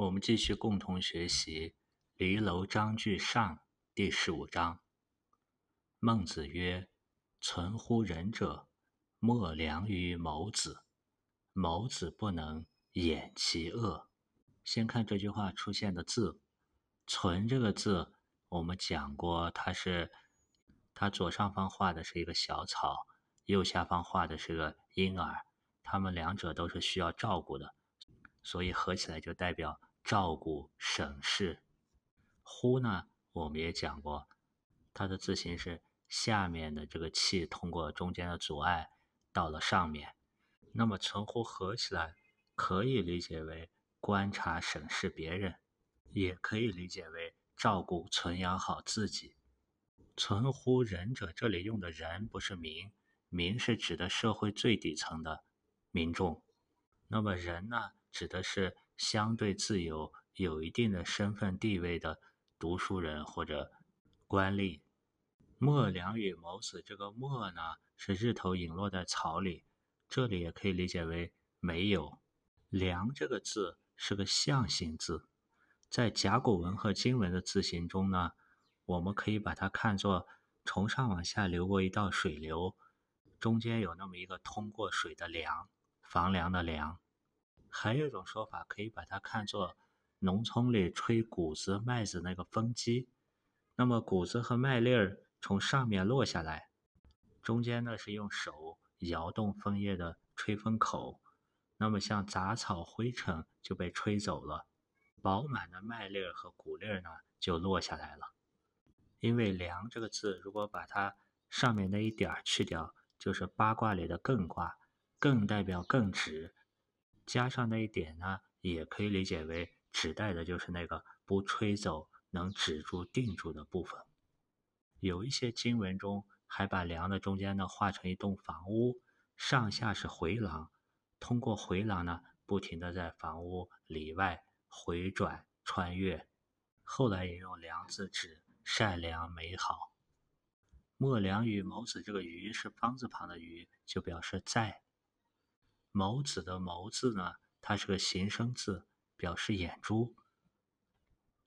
我们继续共同学习《离楼章句上》第十五章。孟子曰：“存乎仁者，莫良于谋子。谋子不能掩其恶。”先看这句话出现的字，“存”这个字，我们讲过，它是它左上方画的是一个小草，右下方画的是个婴儿，它们两者都是需要照顾的，所以合起来就代表。照顾省事，乎呢？我们也讲过，它的字形是下面的这个气通过中间的阻碍到了上面。那么存乎合起来，可以理解为观察审视别人，也可以理解为照顾存养好自己。存乎仁者，这里用的人不是民，民是指的社会最底层的民众。那么人呢，指的是。相对自由、有一定的身份地位的读书人或者官吏。墨良与谋子，这个墨呢是日头隐落在草里，这里也可以理解为没有。梁这个字是个象形字，在甲骨文和金文的字形中呢，我们可以把它看作从上往下流过一道水流，中间有那么一个通过水的梁，房梁的梁。还有一种说法，可以把它看作农村里吹谷子、麦子那个风机。那么谷子和麦粒儿从上面落下来，中间呢是用手摇动枫叶的吹风口。那么像杂草、灰尘就被吹走了，饱满的麦粒儿和谷粒儿呢就落下来了。因为“梁”这个字，如果把它上面那一点儿去掉，就是八卦里的“艮”卦，“艮”代表艮直。加上那一点呢，也可以理解为指代的就是那个不吹走、能止住、定住的部分。有一些经文中还把梁的中间呢画成一栋房屋，上下是回廊，通过回廊呢不停的在房屋里外回转穿越。后来也用“梁”字指善良美好。莫良于谋子，这个“于”是方字旁的“于”，就表示在。眸子的眸字呢，它是个形声字，表示眼珠。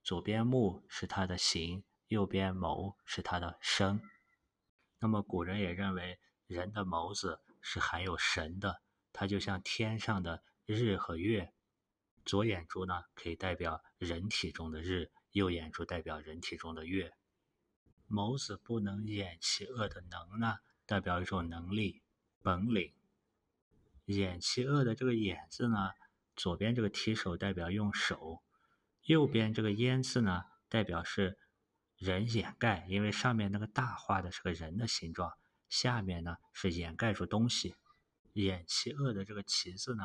左边目是它的形，右边眸是它的声。那么古人也认为人的眸子是含有神的，它就像天上的日和月。左眼珠呢，可以代表人体中的日；右眼珠代表人体中的月。眸子不能掩其恶的能呢，代表一种能力、本领。掩其恶的这个掩字呢，左边这个提手代表用手，右边这个淹字呢，代表是人掩盖，因为上面那个大画的是个人的形状，下面呢是掩盖住东西。掩其恶的这个其字呢，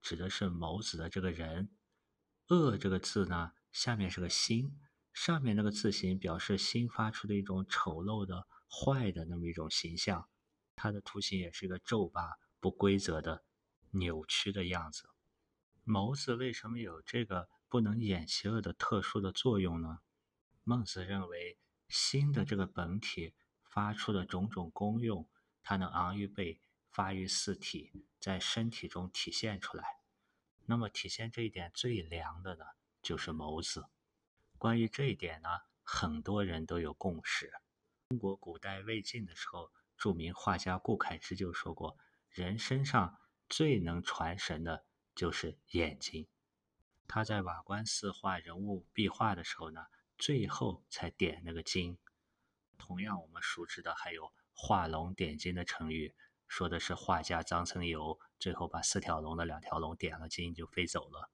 指的是眸子的这个人。恶这个字呢，下面是个心，上面那个字形表示心发出的一种丑陋的、坏的那么一种形象。它的图形也是一个皱巴。不规则的、扭曲的样子。眸子为什么有这个不能掩其恶的特殊的作用呢？孟子认为，心的这个本体发出的种种功用，它能昂于背，发于四体，在身体中体现出来。那么，体现这一点最良的呢，就是眸子。关于这一点呢，很多人都有共识。中国古代魏晋的时候，著名画家顾恺之就说过。人身上最能传神的就是眼睛。他在瓦官寺画人物壁画的时候呢，最后才点那个睛。同样，我们熟知的还有“画龙点睛”的成语，说的是画家张僧繇最后把四条龙的两条龙点了睛就飞走了。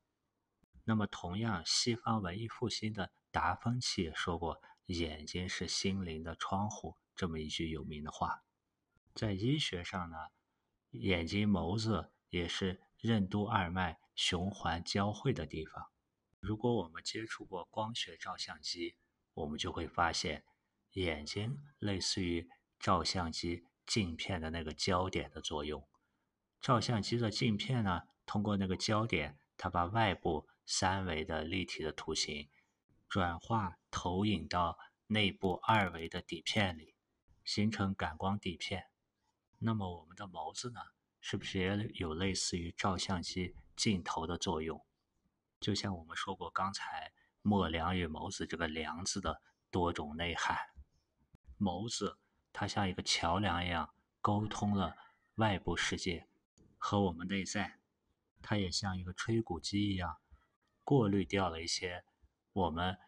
那么，同样，西方文艺复兴的达芬奇也说过“眼睛是心灵的窗户”这么一句有名的话。在医学上呢。眼睛眸子也是任督二脉循环交汇的地方。如果我们接触过光学照相机，我们就会发现，眼睛类似于照相机镜片的那个焦点的作用。照相机的镜片呢，通过那个焦点，它把外部三维的立体的图形转化投影到内部二维的底片里，形成感光底片。那么我们的眸子呢，是不是也有类似于照相机镜头的作用？就像我们说过刚才“墨良”与“眸子”这个“良”字的多种内涵。眸子，它像一个桥梁一样，沟通了外部世界和我们内在；它也像一个吹鼓机一样，过滤掉了一些我们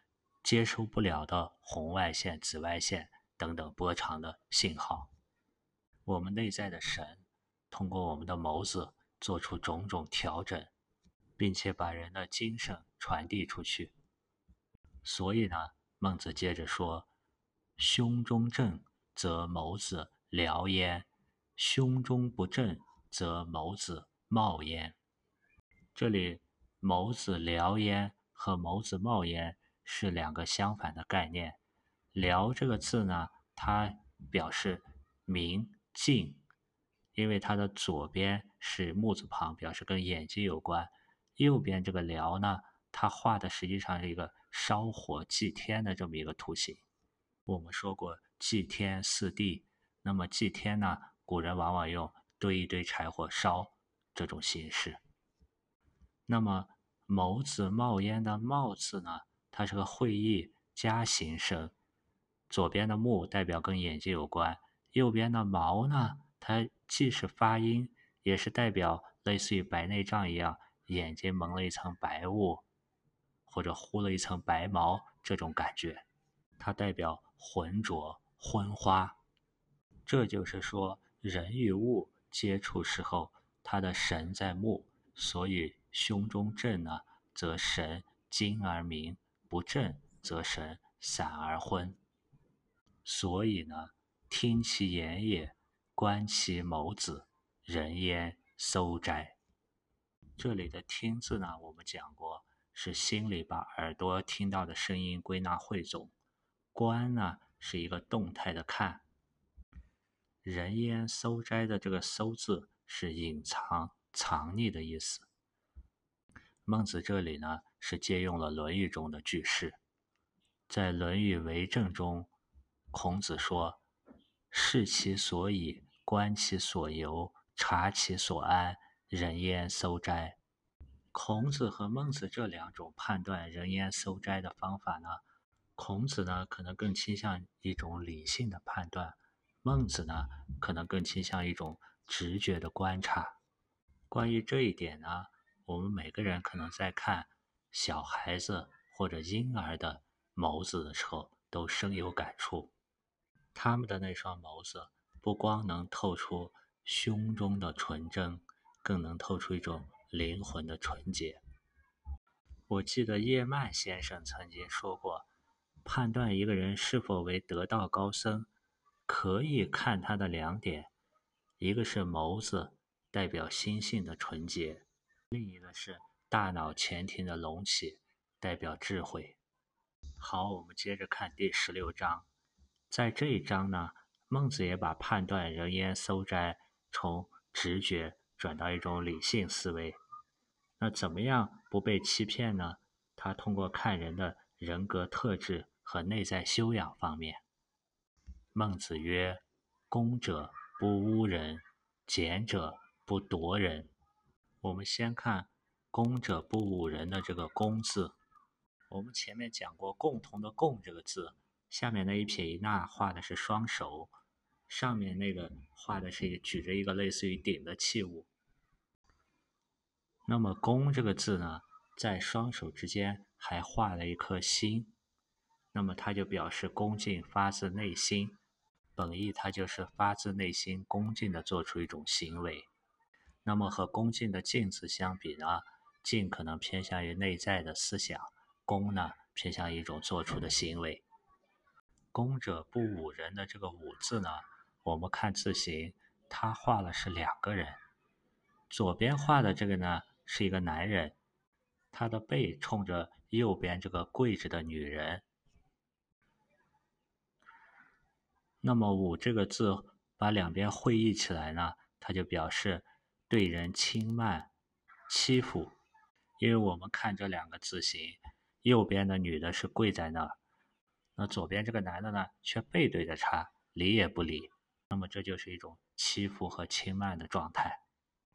接收不了的红外线、紫外线等等波长的信号。我们内在的神，通过我们的眸子做出种种调整。并且把人的精神传递出去。所以呢，孟子接着说：“胸中正则眸子燎焉，胸中不正则眸子冒焉。”这里“眸子燎焉”和“眸子冒焉”是两个相反的概念。“燎”这个字呢，它表示明净，因为它的左边是木字旁，表示跟眼睛有关。右边这个辽呢，它画的实际上是一个烧火祭天的这么一个图形。我们说过祭天祀地，那么祭天呢，古人往往用堆一堆柴火烧这种形式。那么眸子冒烟的冒字呢，它是个会意加形声，左边的木代表跟眼睛有关，右边的毛呢，它既是发音，也是代表类似于白内障一样。眼睛蒙了一层白雾，或者糊了一层白毛，这种感觉，它代表浑浊、昏花。这就是说，人与物接触时候，他的神在目，所以胸中正呢，则神精而明；不正，则神散而昏。所以呢，听其言也，观其眸子，人焉搜哉。这里的“听”字呢，我们讲过是心里把耳朵听到的声音归纳汇总；“观”呢是一个动态的看。人烟搜摘的这个“搜”字是隐藏、藏匿的意思。孟子这里呢是借用了《论语》中的句式，在《论语为政》中，孔子说：“视其所以，观其所由，察其所安。”人焉搜摘，孔子和孟子这两种判断人焉搜摘的方法呢？孔子呢可能更倾向一种理性的判断，孟子呢可能更倾向一种直觉的观察。关于这一点呢，我们每个人可能在看小孩子或者婴儿的眸子的时候，都深有感触。他们的那双眸子，不光能透出胸中的纯真。更能透出一种灵魂的纯洁。我记得叶曼先生曾经说过，判断一个人是否为得道高僧，可以看他的两点：一个是眸子，代表心性的纯洁；另一个是大脑前庭的隆起，代表智慧。好，我们接着看第十六章。在这一章呢，孟子也把判断人烟搜摘从直觉。转到一种理性思维，那怎么样不被欺骗呢？他通过看人的人格特质和内在修养方面。孟子曰：“恭者不污人，俭者不夺人。”我们先看“恭者不侮人”的这个“恭”字。我们前面讲过“共同的“共”这个字，下面那一撇一捺画的是双手。上面那个画的是举着一个类似于鼎的器物，那么“恭”这个字呢，在双手之间还画了一颗心，那么它就表示恭敬发自内心，本意它就是发自内心恭敬的做出一种行为。那么和恭敬的“敬”字相比呢，“敬”可能偏向于内在的思想，“恭”呢偏向一种做出的行为。恭者不侮人的这个“侮”字呢？我们看字形，他画了是两个人，左边画的这个呢是一个男人，他的背冲着右边这个跪着的女人。那么“武”这个字把两边会意起来呢，它就表示对人轻慢、欺负。因为我们看这两个字形，右边的女的是跪在那儿，那左边这个男的呢却背对着他，理也不理。那么这就是一种欺负和轻慢的状态。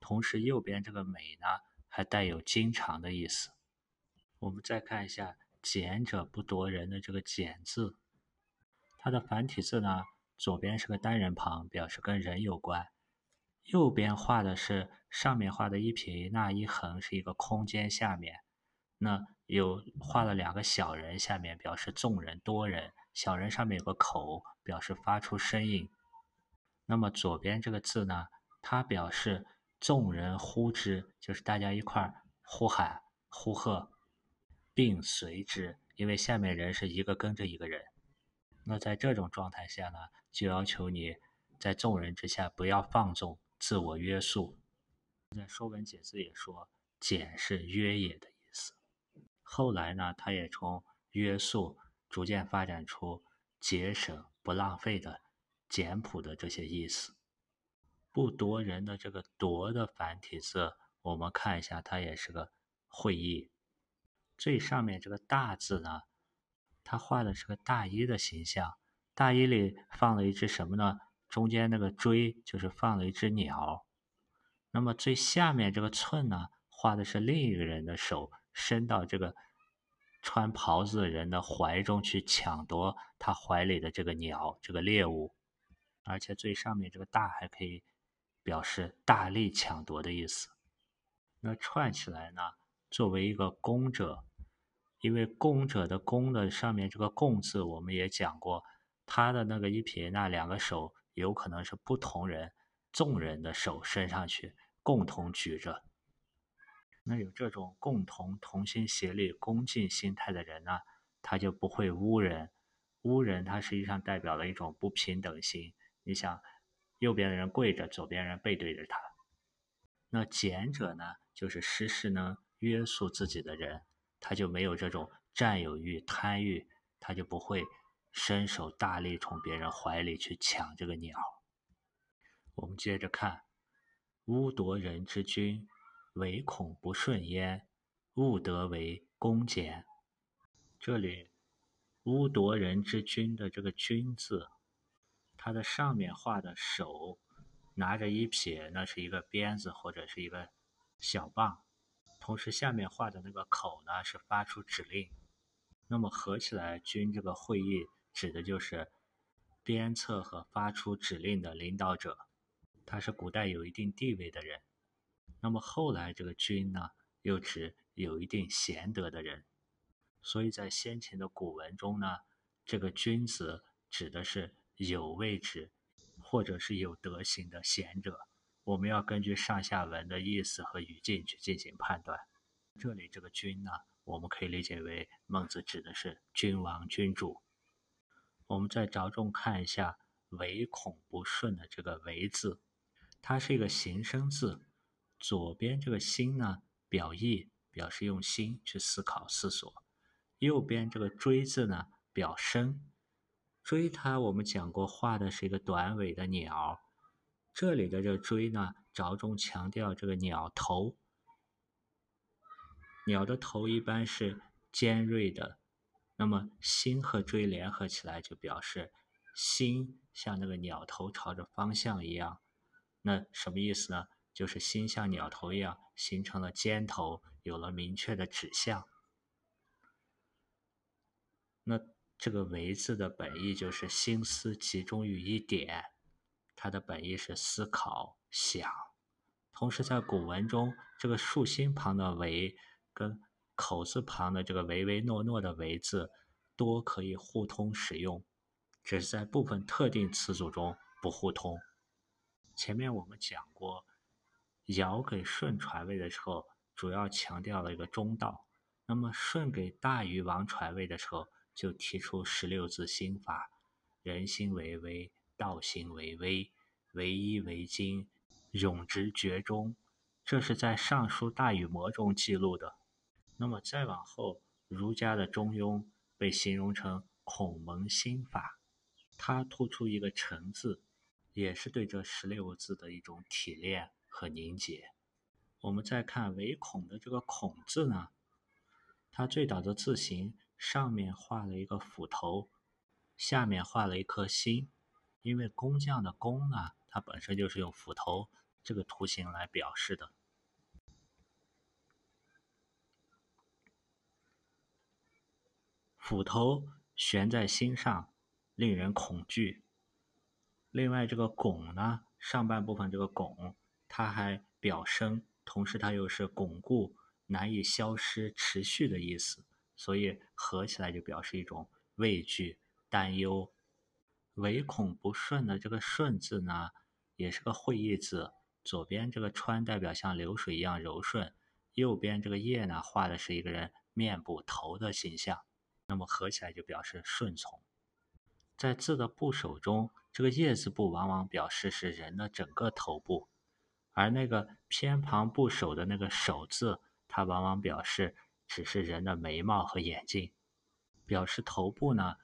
同时，右边这个“美”呢，还带有经常的意思。我们再看一下“俭者不夺人”的这个“俭”字，它的繁体字呢，左边是个单人旁，表示跟人有关；右边画的是上面画的一撇一捺一横，是一个空间下面，那有画了两个小人，下面表示众人多人，小人上面有个口，表示发出声音。那么左边这个字呢，它表示众人呼之，就是大家一块呼喊、呼喝。并随之，因为下面人是一个跟着一个人，那在这种状态下呢，就要求你在众人之下不要放纵，自我约束。在《说文解字》也说“俭”是约也的。后来呢，他也从约束逐渐发展出节省、不浪费的简朴的这些意思。不夺人的这个“夺”的繁体字，我们看一下，它也是个会意。最上面这个大字呢，它画的是个大衣的形象，大衣里放了一只什么呢？中间那个锥就是放了一只鸟。那么最下面这个寸呢，画的是另一个人的手伸到这个穿袍子的人的怀中去抢夺他怀里的这个鸟，这个猎物。而且最上面这个大还可以表示大力抢夺的意思。那串起来呢，作为一个弓者。因为弓者的弓的上面这个共字，我们也讲过，他的那个一撇那两个手有可能是不同人、众人的手伸上去，共同举着。那有这种共同同心协力、恭敬心态的人呢，他就不会污人。污人，他实际上代表了一种不平等心。你想，右边的人跪着，左边人背对着他。那俭者呢，就是时时能约束自己的人。他就没有这种占有欲、贪欲，他就不会伸手大力从别人怀里去抢这个鸟。我们接着看：污夺人之君，唯恐不顺焉，勿得为恭俭。这里“污夺人之君”的这个“君”字，它的上面画的手拿着一撇，那是一个鞭子或者是一个小棒。同时，下面画的那个口呢是发出指令，那么合起来，君这个会议指的就是鞭策和发出指令的领导者，他是古代有一定地位的人。那么后来这个君呢，又指有一定贤德的人。所以在先秦的古文中呢，这个君子指的是有位置或者是有德行的贤者。我们要根据上下文的意思和语境去进行判断。这里这个“君”呢，我们可以理解为孟子指的是君王、君主。我们再着重看一下“唯恐不顺”的这个“唯”字，它是一个形声字。左边这个“心”呢，表意，表示用心去思考、思索；右边这个“追”字呢，表声。追它，我们讲过，画的是一个短尾的鸟。这里的这个“锥”呢，着重强调这个鸟头。鸟的头一般是尖锐的，那么心和锥联合起来，就表示心像那个鸟头朝着方向一样。那什么意思呢？就是心像鸟头一样，形成了尖头，有了明确的指向。那这个“为”字的本意就是心思集中于一点。它的本意是思考、想，同时在古文中，这个竖心旁的“唯”跟口字旁的这个唯唯诺诺的“唯”字，多可以互通使用，只是在部分特定词组中不互通。前面我们讲过，尧给舜传位的时候，主要强调了一个中道；那么舜给大禹王传位的时候，就提出十六字心法：人心为微。道行为微，唯一为精，永执绝中。这是在《尚书大禹谟》中记录的。那么再往后，儒家的《中庸》被形容成孔蒙心法，它突出一个“诚”字，也是对这十六个字的一种提炼和凝结。我们再看“唯恐”的这个“恐”字呢，它最早的字形上面画了一个斧头，下面画了一颗心。因为工匠的工呢，它本身就是用斧头这个图形来表示的。斧头悬在心上，令人恐惧。另外，这个拱呢，上半部分这个拱，它还表声，同时它又是巩固、难以消失、持续的意思，所以合起来就表示一种畏惧、担忧。唯恐不顺的这个“顺”字呢，也是个会意字。左边这个川代表像流水一样柔顺，右边这个叶呢，画的是一个人面部头的形象，那么合起来就表示顺从。在字的部首中，这个叶字部往往表示是人的整个头部，而那个偏旁部首的那个首字，它往往表示只是人的眉毛和眼睛。表示头部呢，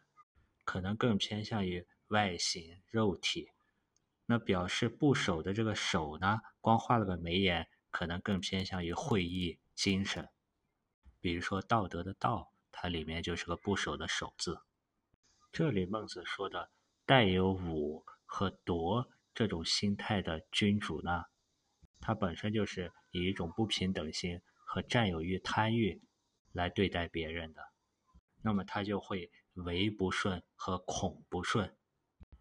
可能更偏向于外形肉体。那表示部首的这个首呢，光画了个眉眼，可能更偏向于会意精神。比如说道德的道，它里面就是个部首的首字。这里孟子说的带有武和夺这种心态的君主呢，他本身就是以一种不平等心和占有欲、贪欲来对待别人的，那么他就会唯不顺和恐不顺。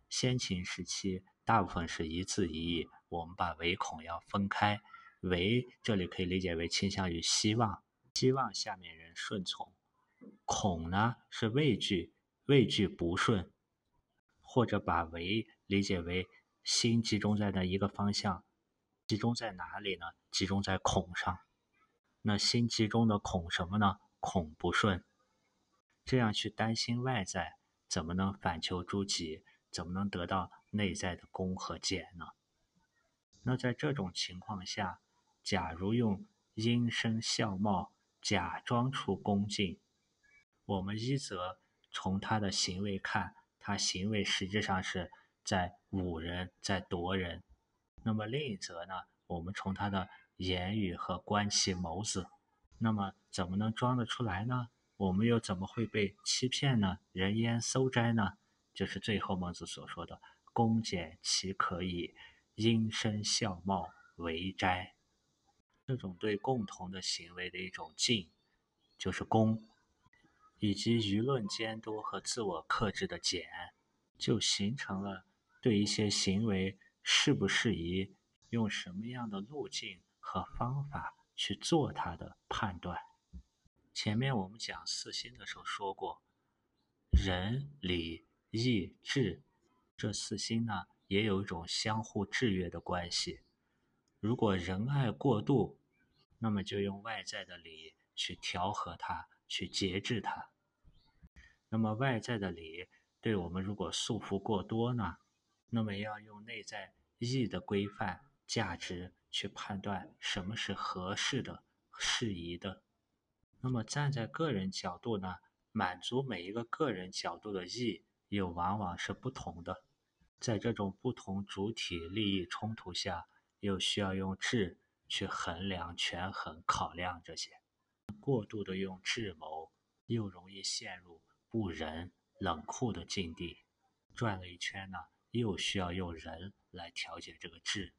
先秦时期。大部分是一字一义，我们把唯恐要分开，唯这里可以理解为倾向于希望，希望下面人顺从；恐呢是畏惧，畏惧不顺，或者把唯理解为心集中在那一个方向，集中在哪里呢？集中在孔上。那心集中的孔什么呢？孔不顺。这样去担心外在，怎么能反求诸己？怎么能得到？内在的功和俭呢？那在这种情况下，假如用阴声笑貌假装出恭敬，我们一则从他的行为看，他行为实际上是在侮人，在夺人；那么另一则呢，我们从他的言语和观其眸子，那么怎么能装得出来呢？我们又怎么会被欺骗呢？人烟搜摘呢？就是最后孟子所说的。恭俭其可以因身笑貌为斋？这种对共同的行为的一种敬，就是恭；以及舆论监督和自我克制的俭，就形成了对一些行为适不适宜、用什么样的路径和方法去做它的判断。前面我们讲四心的时候说过，仁、礼、义、智。这四心呢，也有一种相互制约的关系。如果仁爱过度，那么就用外在的礼去调和它，去节制它。那么外在的礼对我们如果束缚过多呢，那么要用内在义的规范、价值去判断什么是合适的、适宜的。那么站在个人角度呢，满足每一个个人角度的义，又往往是不同的。在这种不同主体利益冲突下，又需要用智去衡量、权衡、考量这些。过度的用智谋，又容易陷入不仁、冷酷的境地。转了一圈呢，又需要用仁来调节这个智。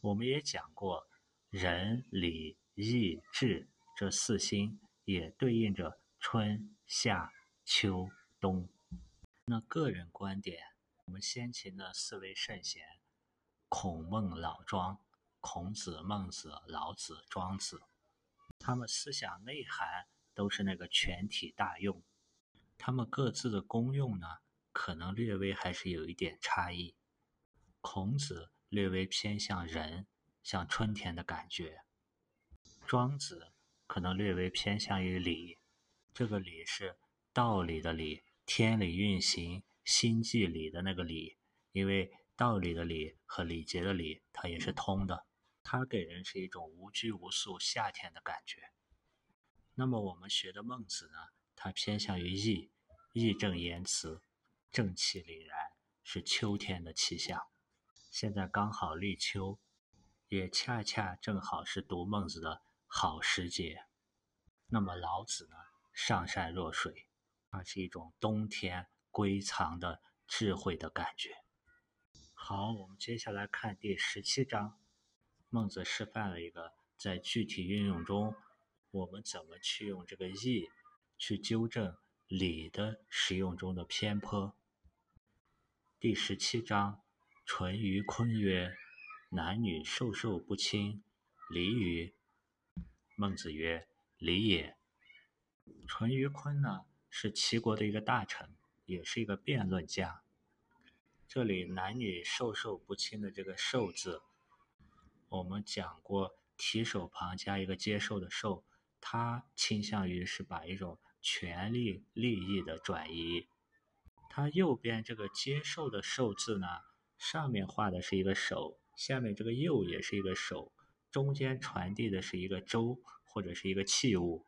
我们也讲过，仁、礼、义、智这四心也对应着春夏秋冬。那个人观点。我们先秦的四位圣贤，孔孟老庄，孔子、孟子、老子、庄子，他们思想内涵都是那个全体大用。他们各自的功用呢，可能略微还是有一点差异。孔子略微偏向仁，像春天的感觉；庄子可能略微偏向于礼，这个礼是道理的理，天理运行。心计理的那个理，因为道理的理和礼节的礼，它也是通的。它给人是一种无拘无束、夏天的感觉。那么我们学的孟子呢，他偏向于义，义正言辞，正气凛然，是秋天的气象。现在刚好立秋，也恰恰正好是读孟子的好时节。那么老子呢，上善若水，它是一种冬天。归藏的智慧的感觉。好，我们接下来看第十七章。孟子示范了一个在具体运用中，我们怎么去用这个义去纠正礼的使用中的偏颇。第十七章，淳于髡曰：“男女授受不亲，礼与？”孟子曰：“礼也。”淳于髡呢，是齐国的一个大臣，也是一个辩论家。这里“男女授受不亲”的这个“受”字，我们讲过，提手旁加一个接受的“受”。它倾向于是把一种权利利益的转移。他右边这个接受的受字呢，上面画的是一个手，下面这个右也是一个手，中间传递的是一个舟或者是一个器物。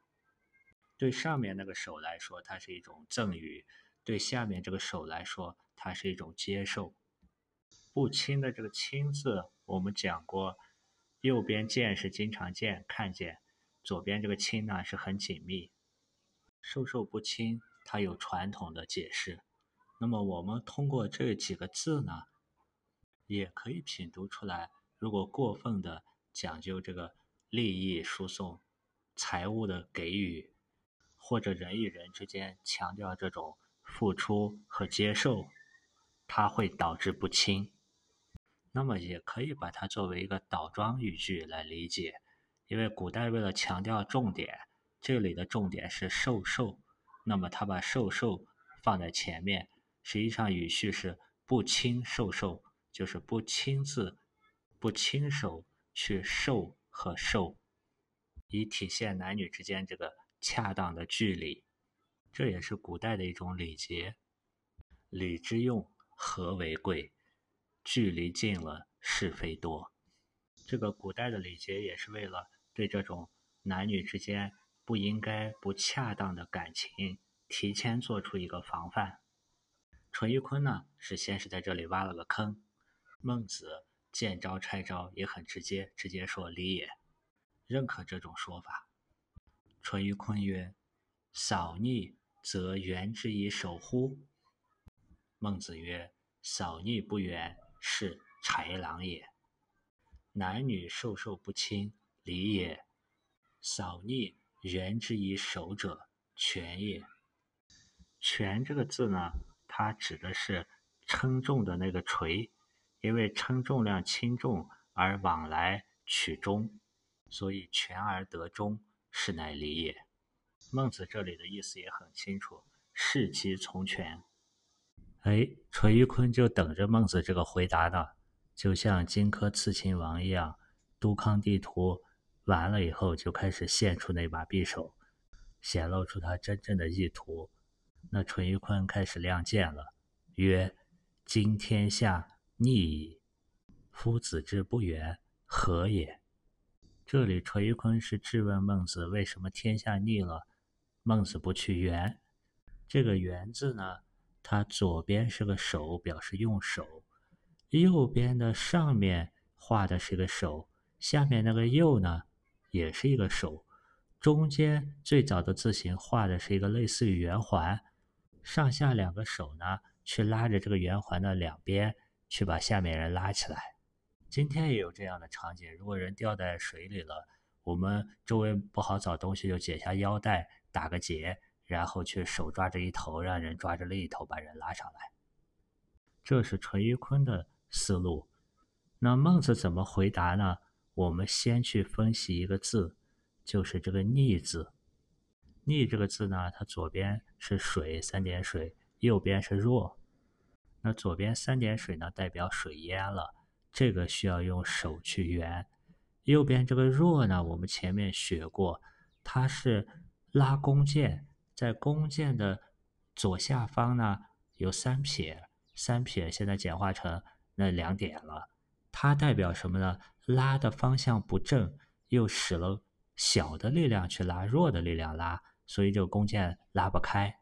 对上面那个手来说，它是一种赠与；对下面这个手来说，它是一种接受。不亲的这个亲字，我们讲过，右边见是经常见、看见。左边这个亲呢是很紧密，授受不亲，它有传统的解释。那么我们通过这几个字呢，也可以品读出来。如果过分的讲究这个利益输送、财物的给予，或者人与人之间强调这种付出和接受，它会导致不亲。那么也可以把它作为一个倒装语句来理解。因为古代为了强调重点，这里的重点是授受，那么他把授受放在前面，实际上语序是不亲授受，就是不亲自、不亲手去授和受，以体现男女之间这个恰当的距离。这也是古代的一种礼节。礼之用，和为贵。距离近了，是非多。这个古代的礼节也是为了。对这种男女之间不应该不恰当的感情，提前做出一个防范。淳于髡呢，是先是在这里挖了个坑。孟子见招拆招，也很直接，直接说礼也，认可这种说法。淳于髡曰：“扫逆则援之以守乎？”孟子曰：“扫逆不援，是豺狼也。男女授受不亲。”礼也，扫逆援之以守者，权也。权这个字呢，它指的是称重的那个锤，因为称重量轻重而往来取中，所以权而得中，是乃礼也。孟子这里的意思也很清楚，事其从权。哎，淳于髡就等着孟子这个回答呢，就像荆轲刺秦王一样，都康地图。完了以后，就开始献出那把匕首，显露出他真正的意图。那淳于髡开始亮剑了，曰：“今天下逆矣，夫子之不远，何也？”这里淳于髡是质问孟子为什么天下逆了，孟子不去援。这个“援”字呢，它左边是个手，表示用手；右边的上面画的是个手，下面那个“右”呢？也是一个手，中间最早的字形画的是一个类似于圆环，上下两个手呢，去拉着这个圆环的两边，去把下面人拉起来。今天也有这样的场景，如果人掉在水里了，我们周围不好找东西，就解下腰带打个结，然后去手抓着一头，让人抓着另一头把人拉上来。这是淳于髡的思路。那孟子怎么回答呢？我们先去分析一个字，就是这个“逆”字。“逆”这个字呢，它左边是水三点水，右边是弱。那左边三点水呢，代表水淹了，这个需要用手去援。右边这个弱呢，我们前面学过，它是拉弓箭，在弓箭的左下方呢有三撇，三撇现在简化成那两点了。它代表什么呢？拉的方向不正，又使了小的力量去拉，弱的力量拉，所以这个弓箭拉不开。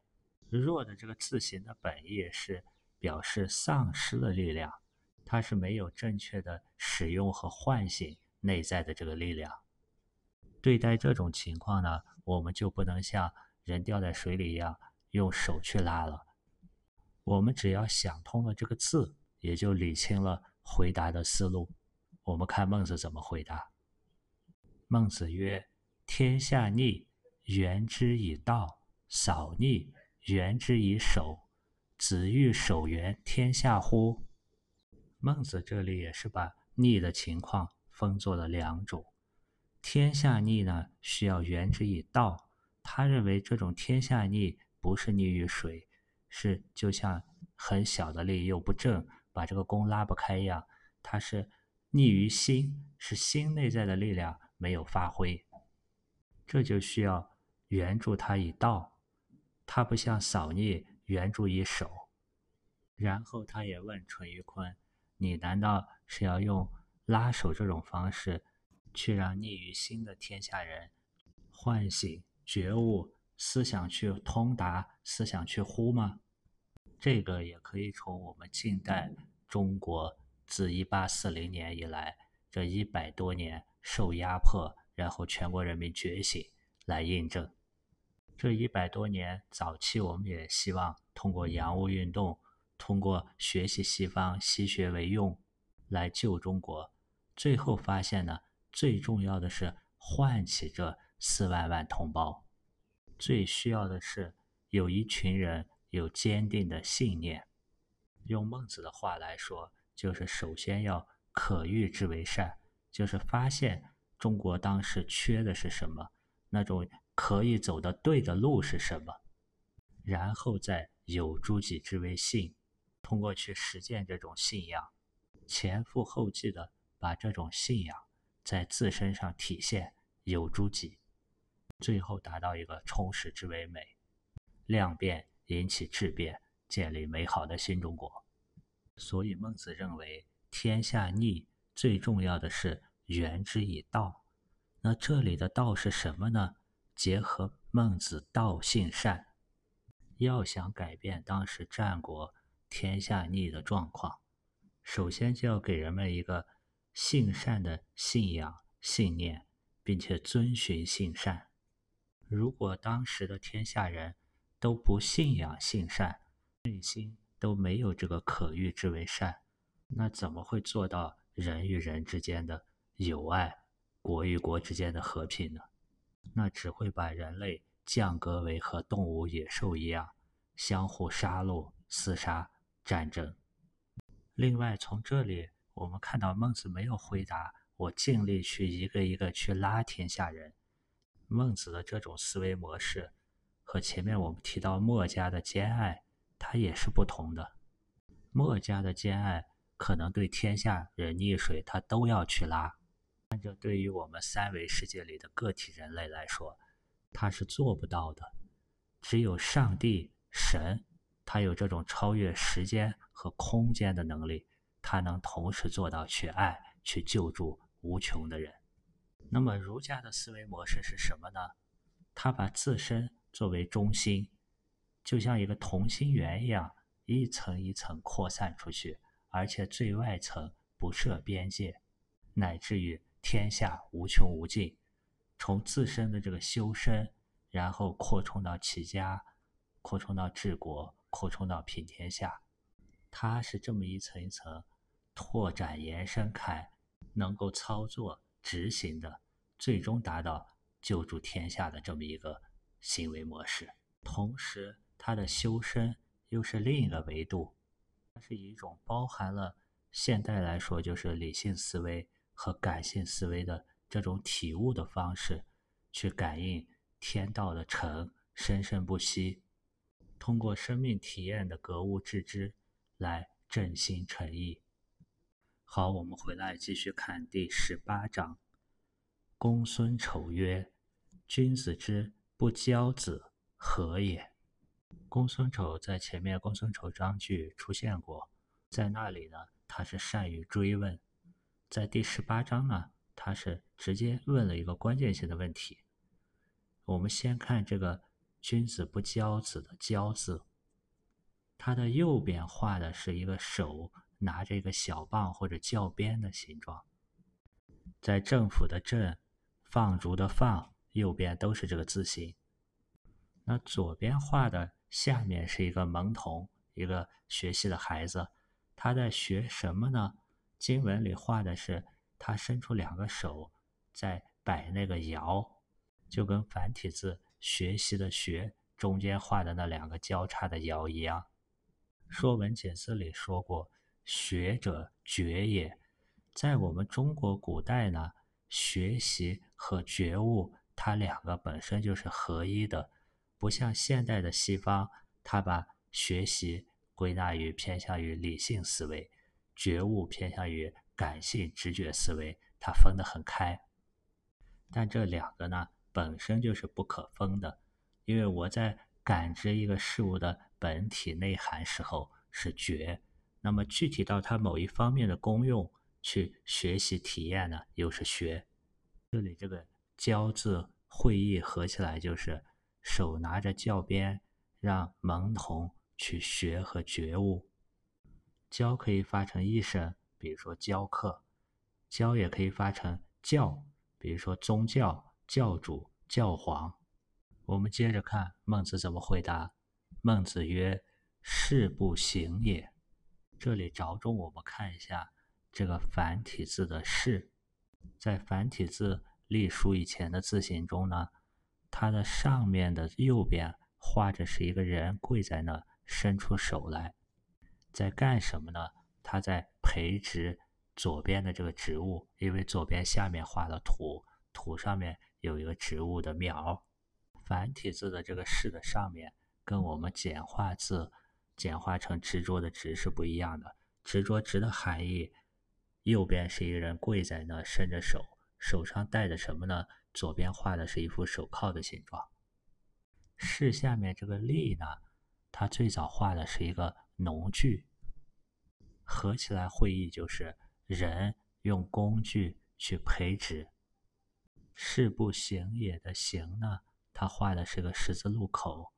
弱的这个字形的本意是表示丧失了力量，它是没有正确的使用和唤醒内在的这个力量。对待这种情况呢，我们就不能像人掉在水里一样用手去拉了。我们只要想通了这个字，也就理清了回答的思路。我们看孟子怎么回答。孟子曰：“天下逆，援之以道；扫逆，原之以守，子欲守原，天下乎？孟子这里也是把逆的情况分作了两种。天下逆呢，需要原之以道。他认为这种天下逆不是逆于水，是就像很小的力又不正，把这个弓拉不开一样。它是逆于心，是心内在的力量没有发挥。这就需要援助他以道，他不像扫逆援助以手。然后他也问淳于髡：“你难道是要用拉手这种方式，去让逆于心的天下人唤醒觉悟，思想去通达，思想去呼吗？”这个也可以从我们近代中国自一八四零年以来这一百多年受压迫。然后全国人民觉醒来印证，这一百多年早期，我们也希望通过洋务运动，通过学习西方西学为用，来救中国。最后发现呢，最重要的是唤起这四万万同胞，最需要的是有一群人有坚定的信念。用孟子的话来说，就是首先要可欲之为善，就是发现。中国当时缺的是什么？那种可以走的对的路是什么？然后再有诸己之为信，通过去实践这种信仰，前赴后继的把这种信仰在自身上体现，有诸己，最后达到一个充实之为美，量变引起质变，建立美好的新中国。所以孟子认为，天下逆最重要的是。原之以道，那这里的道是什么呢？结合孟子道性善，要想改变当时战国天下逆的状况，首先就要给人们一个性善的信仰信念，并且遵循性善。如果当时的天下人都不信仰性善，内心都没有这个可欲之为善，那怎么会做到人与人之间的？友爱，国与国之间的和平呢？那只会把人类降格为和动物、野兽一样，相互杀戮、厮杀、战争。另外，从这里我们看到孟子没有回答我尽力去一个一个去拉天下人。孟子的这种思维模式和前面我们提到墨家的兼爱，它也是不同的。墨家的兼爱可能对天下人溺水，他都要去拉。但这对于我们三维世界里的个体人类来说，他是做不到的。只有上帝、神，他有这种超越时间和空间的能力，他能同时做到去爱、去救助无穷的人。那么儒家的思维模式是什么呢？他把自身作为中心，就像一个同心圆一样，一层一层扩散出去，而且最外层不设边界，乃至于。天下无穷无尽，从自身的这个修身，然后扩充到齐家，扩充到治国，扩充到平天下。它是这么一层一层拓展延伸开，能够操作执行的，最终达到救助天下的这么一个行为模式。同时，他的修身又是另一个维度，它是一种包含了现代来说就是理性思维。和感性思维的这种体悟的方式，去感应天道的诚生生不息，通过生命体验的格物致知来振兴诚意。好，我们回来继续看第十八章。公孙丑曰：“君子之不教子，何也？”公孙丑在前面公孙丑章句出现过，在那里呢，他是善于追问。在第十八章呢，他是直接问了一个关键性的问题。我们先看这个“君子不教子”的“教”字，它的右边画的是一个手拿着一个小棒或者教鞭的形状，在政府的“政”、放逐的“放”右边都是这个字形。那左边画的下面是一个蒙童，一个学习的孩子，他在学什么呢？经文里画的是他伸出两个手在摆那个爻，就跟繁体字学习的学中间画的那两个交叉的爻一样。《说文解字》里说过：“学者觉也。”在我们中国古代呢，学习和觉悟，它两个本身就是合一的，不像现代的西方，它把学习归纳于偏向于理性思维，觉悟偏向于感性直觉思维，它分得很开。但这两个呢，本身就是不可分的，因为我在感知一个事物的本体内涵时候是觉，那么具体到它某一方面的功用去学习体验呢，又是学。这里这个教字会意合起来就是手拿着教鞭，让门童去学和觉悟。教可以发成一声，比如说教课；教也可以发成教。比如说宗教、教主、教皇，我们接着看孟子怎么回答。孟子曰：“事不行也。”这里着重我们看一下这个繁体字的“事”。在繁体字隶书以前的字形中呢，它的上面的右边画着是一个人跪在那，伸出手来，在干什么呢？他在培植。左边的这个植物，因为左边下面画了土，土上面有一个植物的苗。繁体字的这个“士”的上面，跟我们简化字简化成“执着”的“执”是不一样的。执着“执”的含义，右边是一个人跪在那，伸着手，手上戴的什么呢？左边画的是一副手铐的形状。士下面这个“立”呢，它最早画的是一个农具，合起来会意就是。人用工具去培植，事不行也的行呢？他画的是个十字路口，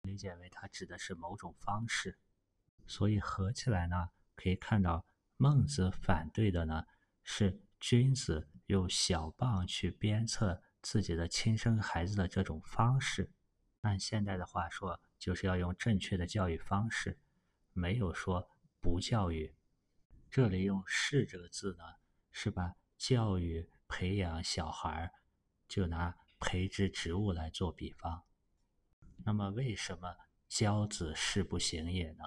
理解为它指的是某种方式。所以合起来呢，可以看到孟子反对的呢是君子用小棒去鞭策自己的亲生孩子的这种方式。按现代的话说，就是要用正确的教育方式，没有说不教育。这里用“是”这个字呢，是把教育培养小孩儿，就拿培植植物来做比方。那么，为什么教子是不行也呢？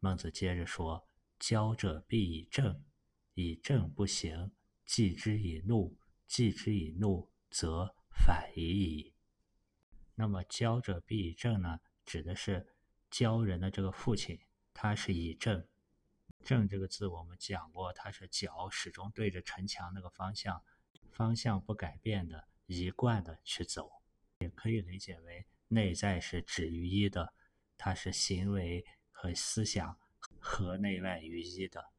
孟子接着说：“教者必以正，以正不行，继之以怒，继之以怒，则反已矣。”那么，教者必以正呢，指的是教人的这个父亲，它是以正。正这个字我们讲过，它是脚始终对着城墙那个方向，方向不改变的，一贯的去走，也可以理解为内在是止于一的，它是行为和思想和内外于一的。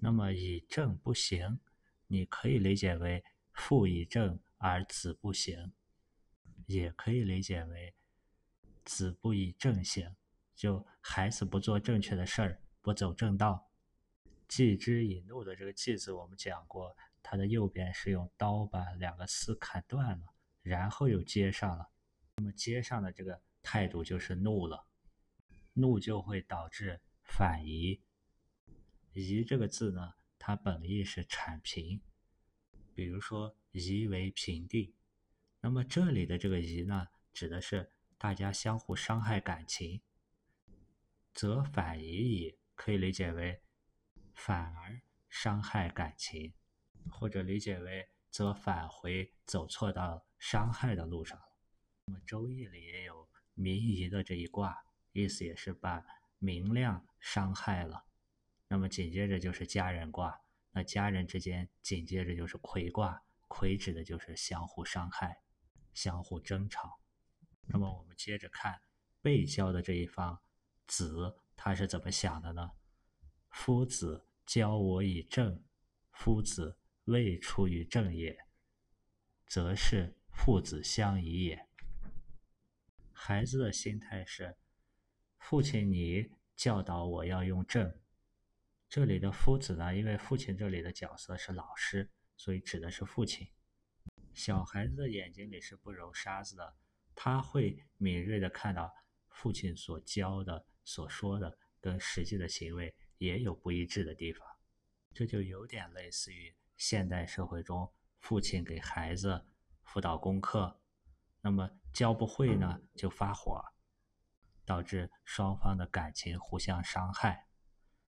那么以正不行，你可以理解为父以正而子不行，也可以理解为子不以正行，就孩子不做正确的事儿。不走正道，继之以怒的这个“继”字，我们讲过，它的右边是用刀把两个丝砍断了，然后又接上了。那么接上的这个态度就是怒了，怒就会导致反移，移这个字呢，它本意是铲平，比如说夷为平地。那么这里的这个夷呢，指的是大家相互伤害感情，则反夷矣。可以理解为反而伤害感情，或者理解为则返回走错到伤害的路上了。那么《周易》里也有明夷的这一卦，意思也是把明亮伤害了。那么紧接着就是家人卦，那家人之间紧接着就是魁卦，魁指的就是相互伤害、相互争吵。那么我们接着看被教的这一方子。他是怎么想的呢？夫子教我以正，夫子未出于正也，则是父子相宜也。孩子的心态是：父亲，你教导我要用正。这里的夫子呢，因为父亲这里的角色是老师，所以指的是父亲。小孩子的眼睛里是不揉沙子的，他会敏锐的看到父亲所教的。所说的跟实际的行为也有不一致的地方，这就有点类似于现代社会中父亲给孩子辅导功课，那么教不会呢就发火，导致双方的感情互相伤害。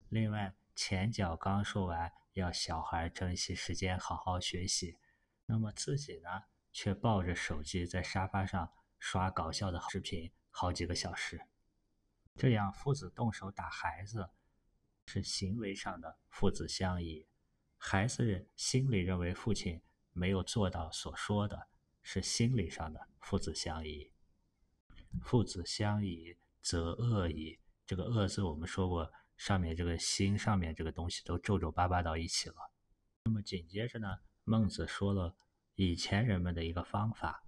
另外，前脚刚说完要小孩珍惜时间好好学习，那么自己呢却抱着手机在沙发上刷搞笑的视频好几个小时，这样父子动手打孩子是行为上的父子相依，孩子心里认为父亲没有做到所说的。是心理上的父子相依，父子相依则恶矣。这个“恶”字我们说过，上面这个心上面这个东西都皱皱巴巴到一起了。那么紧接着呢，孟子说了以前人们的一个方法：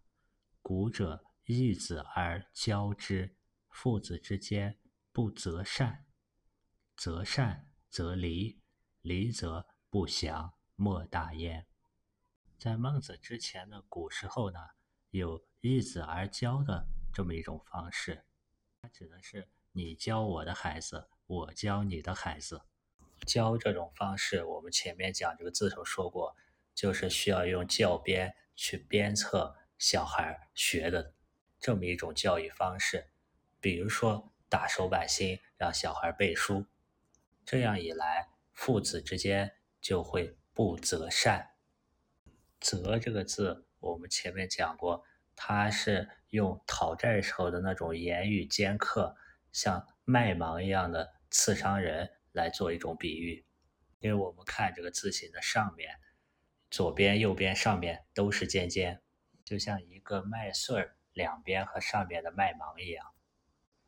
古者义子而教之，父子之间不择善，择善则离，离则不祥，莫大焉。在孟子之前的古时候呢，有义子而教的这么一种方式，它指的是你教我的孩子，我教你的孩子。教这种方式，我们前面讲这个字时候说过，就是需要用教鞭去鞭策小孩学的这么一种教育方式。比如说打手板心，让小孩背书，这样一来，父子之间就会不择善。责这个字，我们前面讲过，它是用讨债时候的那种言语尖刻，像麦芒一样的刺伤人来做一种比喻。因为我们看这个字形的上面，左边、右边、上面都是尖尖，就像一个麦穗儿两边和上面的麦芒一样。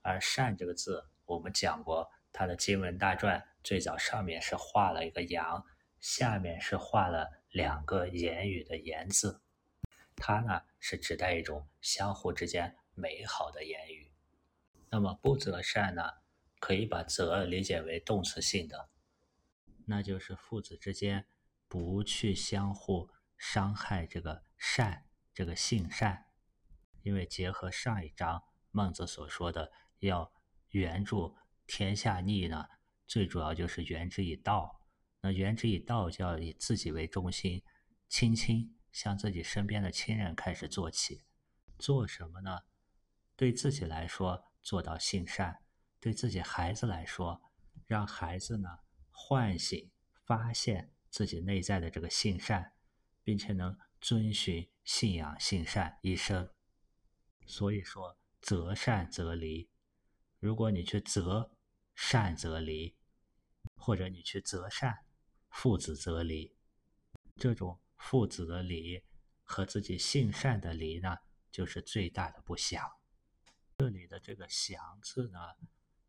而善这个字，我们讲过，它的经文大篆最早上面是画了一个羊，下面是画了。两个言语的言字，它呢是指代一种相互之间美好的言语。那么不择善呢，可以把择理解为动词性的，那就是父子之间不去相互伤害这个善，这个性善。因为结合上一章孟子所说的要援助天下逆呢，最主要就是援之以道。那援之以道，就要以自己为中心，亲亲向自己身边的亲人开始做起。做什么呢？对自己来说，做到性善；对自己孩子来说，让孩子呢唤醒、发现自己内在的这个性善，并且能遵循信仰性善一生。所以说，择善则离。如果你去择善则离，或者你去择善。父子则离，这种父子的离和自己性善的离呢，就是最大的不祥。这里的这个“祥”字呢，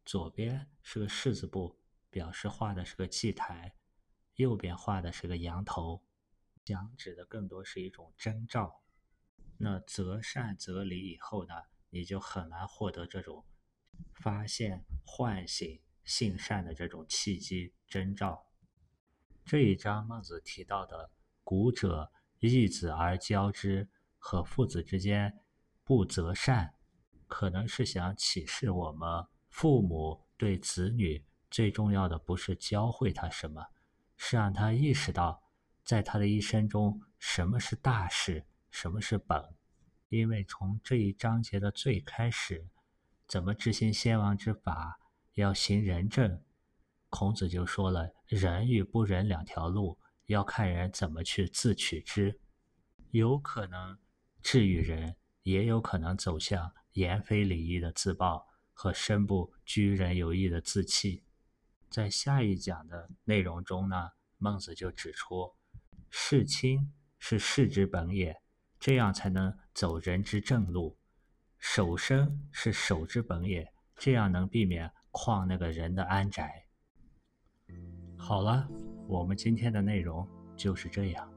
左边是个士字部，表示画的是个祭台；右边画的是个羊头，祥指的更多是一种征兆。那择善择离以后呢，你就很难获得这种发现、唤醒性善的这种契机征兆。这一章孟子提到的“古者义子而教之”和父子之间不择善，可能是想启示我们：父母对子女最重要的不是教会他什么，是让他意识到，在他的一生中什么是大事，什么是本。因为从这一章节的最开始，怎么执行先王之法，要行仁政。孔子就说了：“仁与不仁两条路，要看人怎么去自取之。有可能治于人，也有可能走向言非礼义的自暴和身不居人有义的自弃。”在下一讲的内容中呢，孟子就指出：“事亲是事之本也，这样才能走人之正路；守身是守之本也，这样能避免旷那个人的安宅。”好了，我们今天的内容就是这样。